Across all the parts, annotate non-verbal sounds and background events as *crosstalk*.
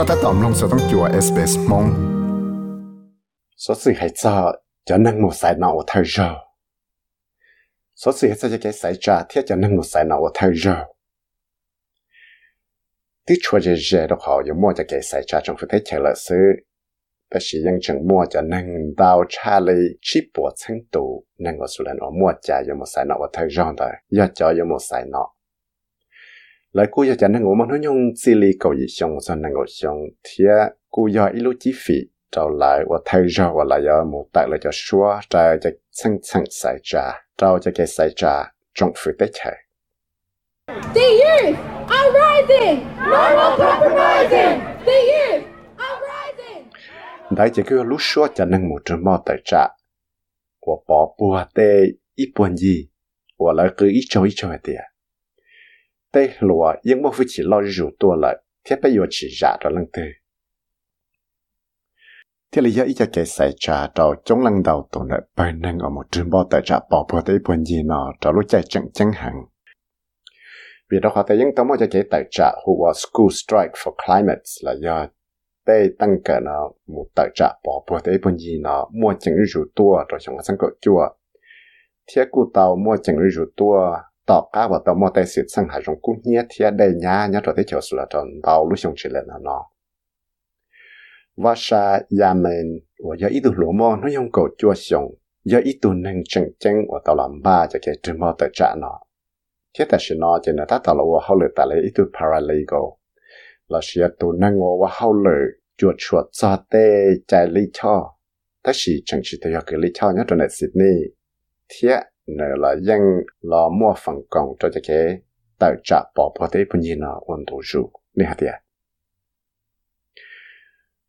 ก็ถ้าตอมลงจะต้องจัวเอสเปสมง số sự hay cho cho năng một sai nào thời giờ số sự hay cho cái sai trả thiết cho năng một sai nào thời giờ tí chua dễ dễ đó họ dùng mua cho cái sai trả trong phải thấy là sự ta chỉยังchẳng mua cho năng đào cha lấy chỉ bộ chân tụ năng có số lần ở mua trả dùng một sai nào thời giờ đó giờ cho dùng một sai nào lại cú giờ cho năng ngủ mà nó dùng xử lý cầu gì xong cho năng ngủ xong thì cú giờ ít lúc chi phí trâu lại và thay ra và lại ở một tại là cho xua trái cho chân chân xảy ra trâu cho cái xảy ra trong phía tế chạy The youth are rising! No more compromising! The youth are rising! đấy chỉ cứ lúc xua cho nên một trường mò tại trả và bỏ bùa tê ít buồn gì và lại cứ ít cho ít cho tiền tê lùa yên mô phải chỉ lo rủ tua lại. Thiết bây giờ chỉ giả ra lần tư thế là do ý cho cái xảy ra cho chống lần đầu tụi nợ bài năng ở một trường bao tại trả bỏ bỏ tới buồn gì nọ cho lúc chạy chẳng chẳng hẳn. Vì đó họ thấy những tấm cho cái tại trả who was school strike for climate là do tê tăng cả nó một tại trả bỏ bỏ tới buồn gì nọ, mua chẳng rủ tua rồi ta sang cỡ chùa. Thiết cụ tàu mua chẳng rủ tua tỏ cá và tàu mò tay xịt sang hải rong cũng nhé thiết đây nhá nhá trò thấy chiều sửa tròn tàu, lúc xong chỉ lên nó và sa Yemen và giờ ít lúa mò nó dùng cầu chua xong giờ ít tu nâng chân chân và tàu làm ba cho cái trường mò tới trả nó. Thế ta sẽ nói cho nên ta tàu là hậu lệ ta lấy ít tu paralegal là sẽ tu nâng và hậu lệ chuột chuột cho tê, chạy lý cho. Ta chỉ chẳng chỉ thấy cái lý cho nhá trò này Sydney. Thế nè, là dân là mua phần còn cho cho cái tạo trả bỏ bỏ thế bây giờ nó ổn đủ chú nè hả tiệt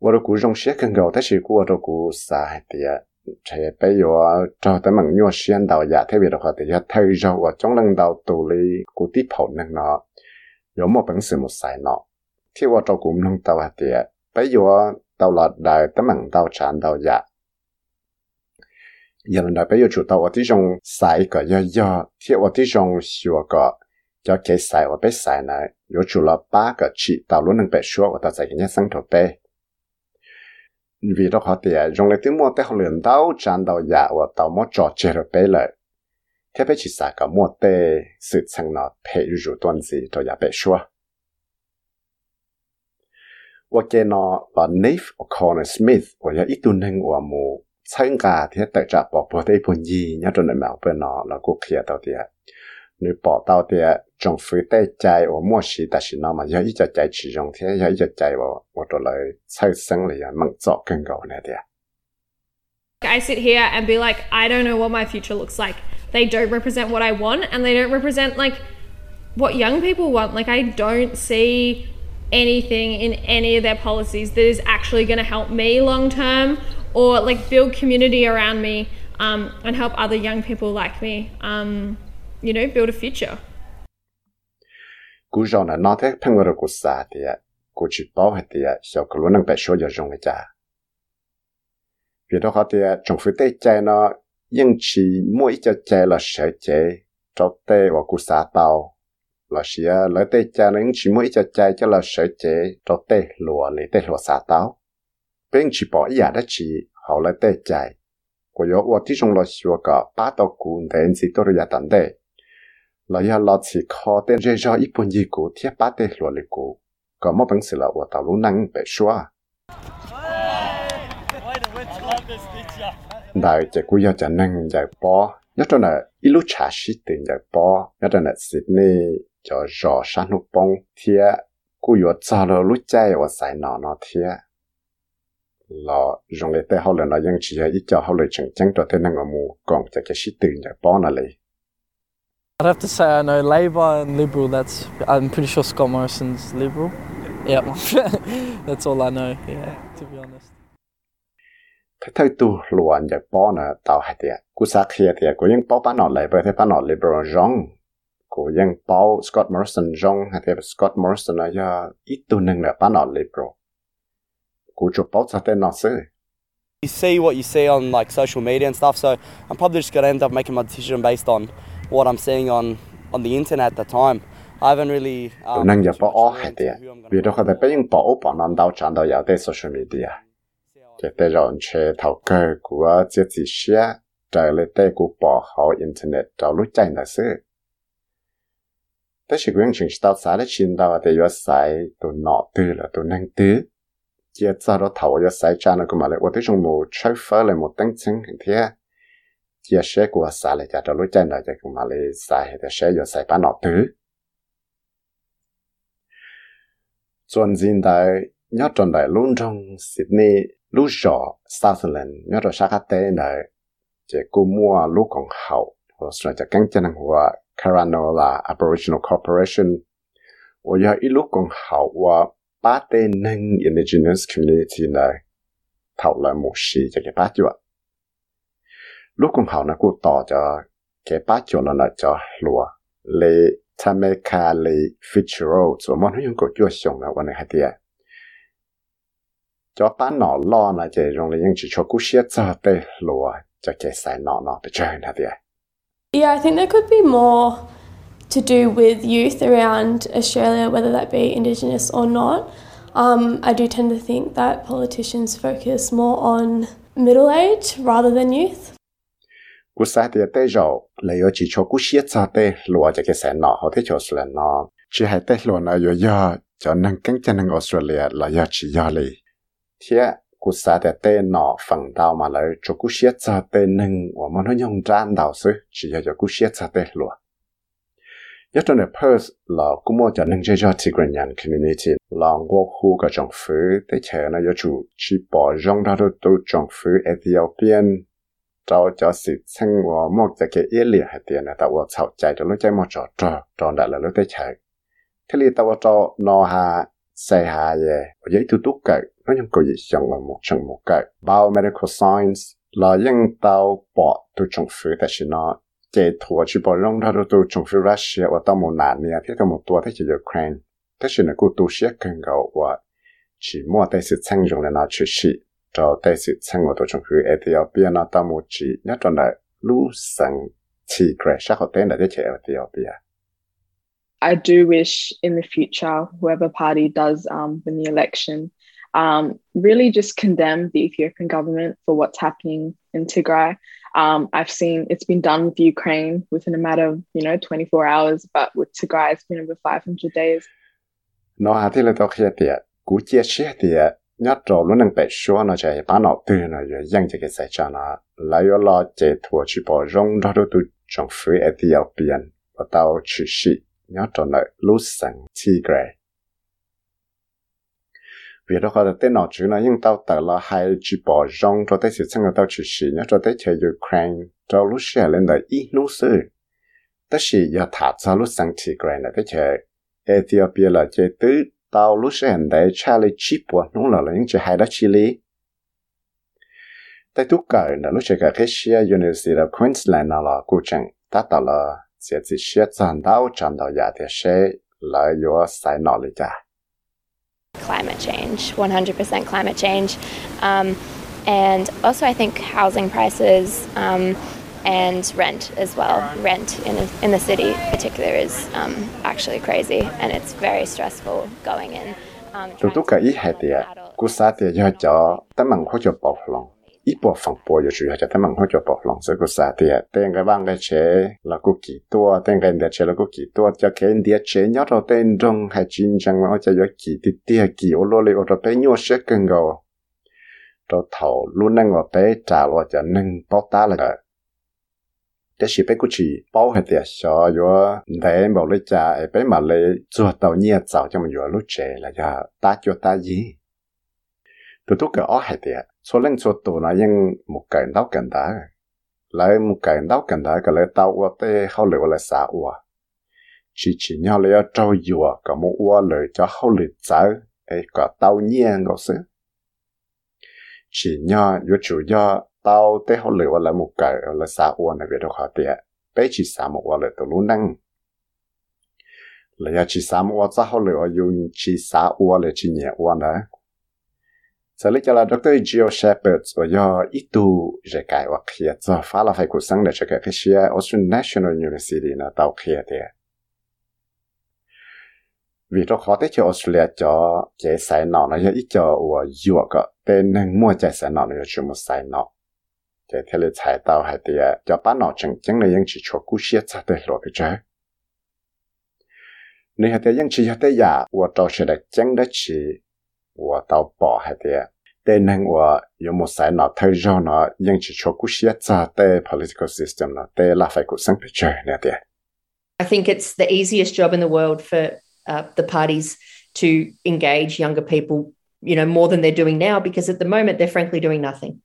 và rồi cũng trong xe cần gạo thế sự của rồi cũng sai tiệt chạy bây giờ cho tới mảng nhau xuyên đầu giả dạ thế việc rồi thì thầy rồi và trong lần đầu tù lý của tiếp hậu năng nó có một bản sự một xài nó thì và rồi cũng năng đầu hả tiệt bây giờ đầu là đại tới mảng đầu tràn đầu giả dạ. 原来不要做到我这种晒个要要，贴我这种小个要给晒我被晒呢，有做了八个去道路能被说我到在人家上头呗。vì đó họ thì dùng lấy mua tế họ luyện đau tràn đầu dạ và tàu mua trò chơi rồi bế lời thế bây chỉ xả cả mua tế sự chẳng nó phê rủ tuần gì cho dạ bế xua và kê nó và Nave O'Connor Smith và dạ ít tu nâng và mù 参加thế tại trả bỏ bỏ đây phần gì nhớ cho nên mà bên nó là cuộc kia tao tiệt nếu bỏ tao tiệt trong phía tây chạy và mua xí ta xí nó mà ya ít chạy chỉ trong thế ya ít chạy vào và rồi lại xây sinh lại mang rõ更高那点。 I sit here and be like, I don't know what my future looks like. They don't represent what I want and they don't represent like what young people want. Like I don't see anything in any of their policies that is actually going to help me long term or like build community around me um, and help other young people like me, um, you know, build a future. cú rau là nó thế phăng ngờ cú xa thì ạ, cú chỉ bảo hết thì à, ạ, sau cú luôn năng bị số giờ dùng cái cha vì đó họ thì à, ạ, trong phía tây chạy nó nhưng chỉ mỗi cho chạy là sợ chạy cho tây và cú xa tàu. Là chỉ lấy tây chạy nó chỉ mỗi cho chạy cho là sợ chạy cho tây lùa lấy tây lùa xa tàu bên chỉ bảo ý đó chỉ họ lấy tây chạy của yếu và tí trong là xua cả ba tàu cú đến gì tôi là tận đây là ya lo chỉ khó tên dễ cho ít bốn gì cũ thiết bát tên lúa lì cũ có một bằng sự là của tàu lũ năng bị xóa đại chỉ cú ya chẳng năng giải bỏ nhất trong là ít lúc trả sĩ tiền giải bỏ nhất trong là Sydney cho rõ sáng lúc bông thiết cú ya cho lo lúc chạy và sai nó nó thiết là dùng để tay họ là nó ยัง chỉ là ít cho họ là chẳng chẳng cho tên năng ở mù còn cho cái sĩ tiền giải bỏ nó lấy I'd have to say I know Labour and Liberal. That's I'm pretty sure Scott Morrison's Liberal. Yep, *laughs* that's all I know. Yeah, to be honest. thế thôi tu luận giờ bỏ nè tàu hay tiệt cú sa kia tiệt cú những bỏ bán nọ bởi thế bán nọ liberal rong cú những bỏ Scott Morrison rong hay tiệt Scott Morrison là do ít tu nâng là bán nọ liberal sa tên nọ sư You see what you see on like social media and stuff, so I'm probably just gonna end up making my decision based on what I'm seeing on on the internet at the time. I haven't really. Um, hay into tiệt who I'm gonna vì đó có thể bây giờ bỏ ó bỏ non đau chán đau giàu tới social media. Cái tế rồi chế thầu cơ của chế chỉ xe trời lên tế của bỏ họ internet trao lúc chạy là sự tế chỉ quyến chừng tao xá để chín đau để yo sai tụi nọ tư là tụi nâng tư chia ra đó thầu yo sai cha nó cũng mà lại 我对中某 chơi phở lại một tăng chứng thế chia sẻ của xá lại cho lúc chạy là cũng mà lại sai để sẻ yo sai bán nọ tư chuẩn diện đại nhớ tròn đại luôn trong Sydney lúc rõ Sutherland nhớ rồi sát tế đại chỉ cô mua lúc còn hậu hoặc là chỉ cánh chân của Caranola Aboriginal Corporation và giờ ít lúc còn hậu và ba tê nâng indigenous community này thảo là một sĩ cho cái bát chuột lúc cũng hảo nó cũng tỏ cho cái bát chuột là nó cho lùa. Lê Tameka lê Fitzgerald cho món hướng của chuột sống là quan hệ cho bát nọ lo là chỉ dùng lấy những chỉ cho cú cho tê lùa cho cái sai nọ nọ để chơi là tiệt Yeah, I think there could be more to do with youth around Australia, whether that be Indigenous or not. Um, I do tend to think that politicians focus more on middle age rather than youth. cú thì rồi lấy chỉ cho cú xe cho tê cho cái sai nọ họ thấy cho là nọ chỉ hai tê lúa này yo yo cho nên cánh năng Australia là yo chỉ yo li thế cú sai thì nọ phần đào mà lấy cho cú xe cho tê nâng và mà nó dùng tràn đào sư chỉ cho cú xe cho tê lúa nhất trong Perth là cũng mua cho nên cho Tigrayan community là ngô khu cái政府để chờ nó có chủ chỉ bỏ rong ra được từ政府 Ethiopian 找叫是称我莫这个一列还点呢，但我吵架的路在莫找找找到了路在chạy，thế li tao cho nó ha xe ha ye, ở dưới tu tu cái, nó những cái gì xong là một chừng một cái, biomedical science là những tao bỏ tu trong phu,แต่ 是nó chế thua chỉ bỏ rong ra tu trong phu Russia, và tao một nạn nè, thế tao một tua thế chỉ Ukraine, thế是呢，กูtu sẽ cần gạo và chỉ mua tại sự tranh dụng là nó chỉ chỉ cho tại sự tranh của tổ chức hữu Ethiopia nó tao một chỉ nhất trong đại lũ sang chỉ kể sắc họ tên là thế Ethiopia. I do wish in the future, whoever party does um, win the election, um, really just condemn the Ethiopian government for what's happening in Tigray. Um, I've seen it's been done with Ukraine within a matter of you know 24 hours, but with Tigray it's been over 500 days. Nó hạt thì là tao kia tiệt, cú chia sẻ tiệt, nhất rồi luôn đang bạch số nó chạy bán nó từ nó rồi dân cho cái sai cho nó, lấy yo lo chạy thua chỉ bỏ rong ra được tu trong phía Ethiopian, và tao chỉ xị, nhất rồi nó lũ sang Tigray vì đó có tên nó nhưng tao là hai bỏ rong, cho tới sự tao cho tới chơi Ukraine. Cho lúc lên đời ít thả cho lúc sang là tới chơi Ethiopia là chơi tứ. Tao lúc đại cha lấy là những hai đó lý. Tại là lúc cả cái University of Queensland là chẳng. Ta là, sẽ chỉ giả thì sẽ là do sai lý climate change, 100% climate change. Um, and also, I think housing prices um, and rent as well. Rent in, in the city, in particular, is um, actually crazy and it's very stressful going in. Um, tụi tú cả ý hay thì cú sa thì do cho tấm bằng hỗ trợ bọc lòng ít bộ phòng bộ cho chủ cho tấm bằng hỗ trợ bọc lòng sẽ cú sa thì tên cái bang cái chế là cú kỳ tua tên cái địa chế là cú kỳ tua cho cái địa chế nhớ rồi tên trong hay chiến tranh mà cho do kỳ thì tia kỳ ô lô lì ô rồi bé nhua sẽ cần go rồi thầu luôn năng ở bé trả lo cho nâng bao ta là để chỉ bé cũng chỉ bao hết tiền cho yo để bảo lấy trả bé mà lấy cho tàu nhẹ tạo cho mình yo lúc trẻ là cho ta cho ta gì số lần số tụ nó yên một cái đau cần đá. Lại một cái đau cần đá cái lại tàu qua tê hậu lửa lại xả qua chỉ chỉ nhau lấy trâu dừa cả một qua lời cho hậu lửa trả ấy cả tàu nhẹ ngó xứ. Chỉ nhau yo chủ do tao tê hậu lửa lại một cái lại xả uo này về đâu khó tiệt bé chỉ xả một uo là tụi luôn năng lại chỉ xả một uo cho hậu lửa dùng chỉ xả uo lại chỉ nhẹ uo đó sở lý cho là doctor Geo Shepard và do ít tu giải cải hoặc khía cho phá là phải cuộc sống để cho cái cái xe Australian National University là tàu khía thì vì nó kho tới cho Australia cho cái sai nọ nó do ít cho và dựa có tên năng mua chạy sai nọ nó cho một sai nọ cái thế là sai tàu hay thì cho bán nọ chẳng chẳng này ยัง chỉ cho cú xe cho tới lộ cái chơi nếu hay thì ยัง chỉ hay thì giả và tàu sẽ đặt chẳng đó chỉ 我到保还的tên nên 我有冇sai nọ thời gian nó những chỉ cho cú xe chạy tới political system nó tới là phải cuộc sống cái trái nè thì I think it's the easiest job in the world for uh, the parties to engage younger people, you know, more than they're doing now, because at the moment they're frankly doing nothing.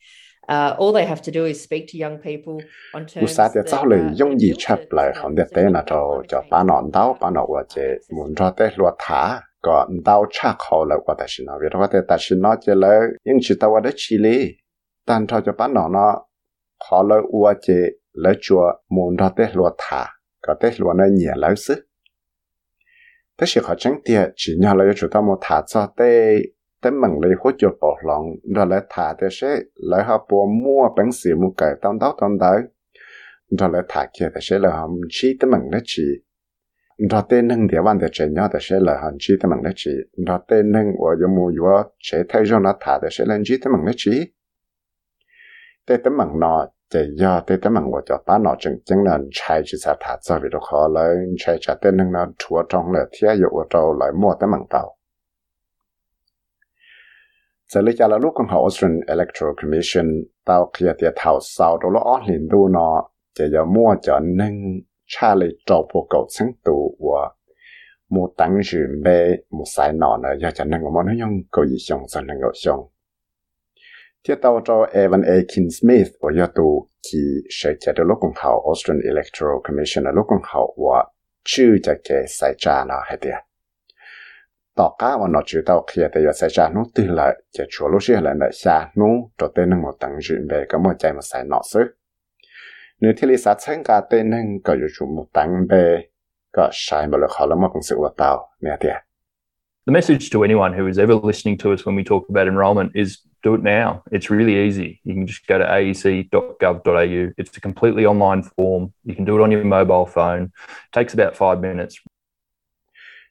Uh, all they have to do is speak to young people on terms Usa thì that, cháu lời uh, dùng gì chấp lại không được tên là cho cho ba nọn đau ba nọn của chế muốn cho tới lúa thả có đau chắc khó là của ta xin nói vì đó có ta xin là những chỉ tao ở chi lý tan cho cho ba nó nó khó là ua chế lấy chùa muốn cho tới lúa thả có tới lúa nó nhẹ lấy sức thế sự họ chẳng tiệt chỉ nhờ là chúng ta một thả cho tới tới mừng lấy hỗ trợ bảo lòng rồi thả tới sẽ lại họ bỏ mua bánh xì mua cải tao đó tao đấy rồi thả kia tới sẽ là họ chỉ tới mừng đó chỉ ra tên nâng địa văn để chơi nhau để sẽ là hành chỉ tới mừng đó chỉ ra tên nâng và yo mua yo chế thay cho nó thả để sẽ lên chỉ tới mừng đó chỉ tới tới mừng nó chế do tới tới mừng của cho ta nó chừng chừng là chạy chỉ sao thả cho vì đó khó lấy. Chạy chạy tên nâng nó chúa trong là thiết dụ ở đâu lại mua tới mừng tàu giờ lấy cho là lúc con họ Australian Electoral Commission tao kia thì thảo sau đó nó liền đu nó chỉ giờ mua cho nâng cha lì trâu bộ cầu sáng tụ và mua tăng dự bê mua sai nọ nữa giờ cho nâng mà nó dùng cầu gì xong cho nâng ngồi xong thiết cho Evan A. King Smith và giờ tụ khi sẽ cho được lúc con Australian Electoral Commission là lúc con và chưa cho cái sai trả nó hay tiệt tỏ cá mà nó chịu tao kia thì sẽ nó từ lại chỉ chúa lúc xưa là lại xa nó cho tên nó một tầng chuyện về có một chạy một sai nọ sức nếu thì lý sát chân cả tên nó có อยู่ chủ một tầng về có sai mà là khó lắm cũng sự của tao nè thì The message to anyone who is ever listening to us when we talk about enrolment is do it now. It's really easy. You can just go to aec.gov.au. It's a completely online form. You can do it on your mobile phone. It takes about five minutes.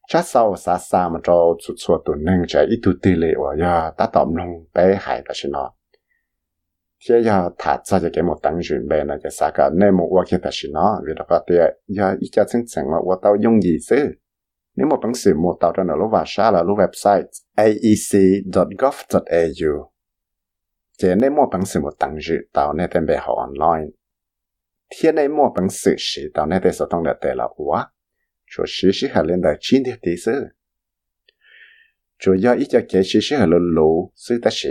chắc sau xa xa mà cho chút chút tụ nâng chạy ít tụ tỷ lệ và ya ta tóm lòng bé hải ta xin nó kia ya thả ra cho cái một tăng chuyển về cái sao cả nên một qua kia ta xin nó vì đó có cho chân chân mà qua dùng gì chứ nếu một bằng sự một tao cho nó là website aec.gov.au chế nên một bằng sự một tăng dự tao nên tên online thiên nên một bằng sự sĩ tao nên tên số tông là tên là quá chỗ sĩ lên đời chín thế tí chứ chỗ do cho kế sĩ sĩ hà lô lô ta sĩ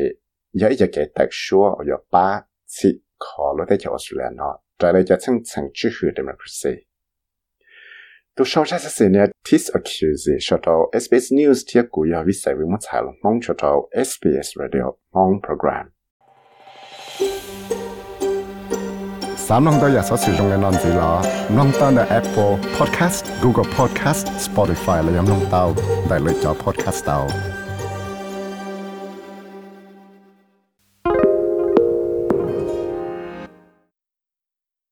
要一直给特说要把次考虑的条数来呢，再来就层层支持 democracy。都上下是呢，tis accuse 说到 SBS News 贴古要为谁为么采了，蒙说到 SBS Radio 蒙 program。三弄到日所使用嘅案子啦，弄到嘅 Apple Podcast、Google Podcast、Spotify 嚟饮弄到，大类咗 Podcast 到。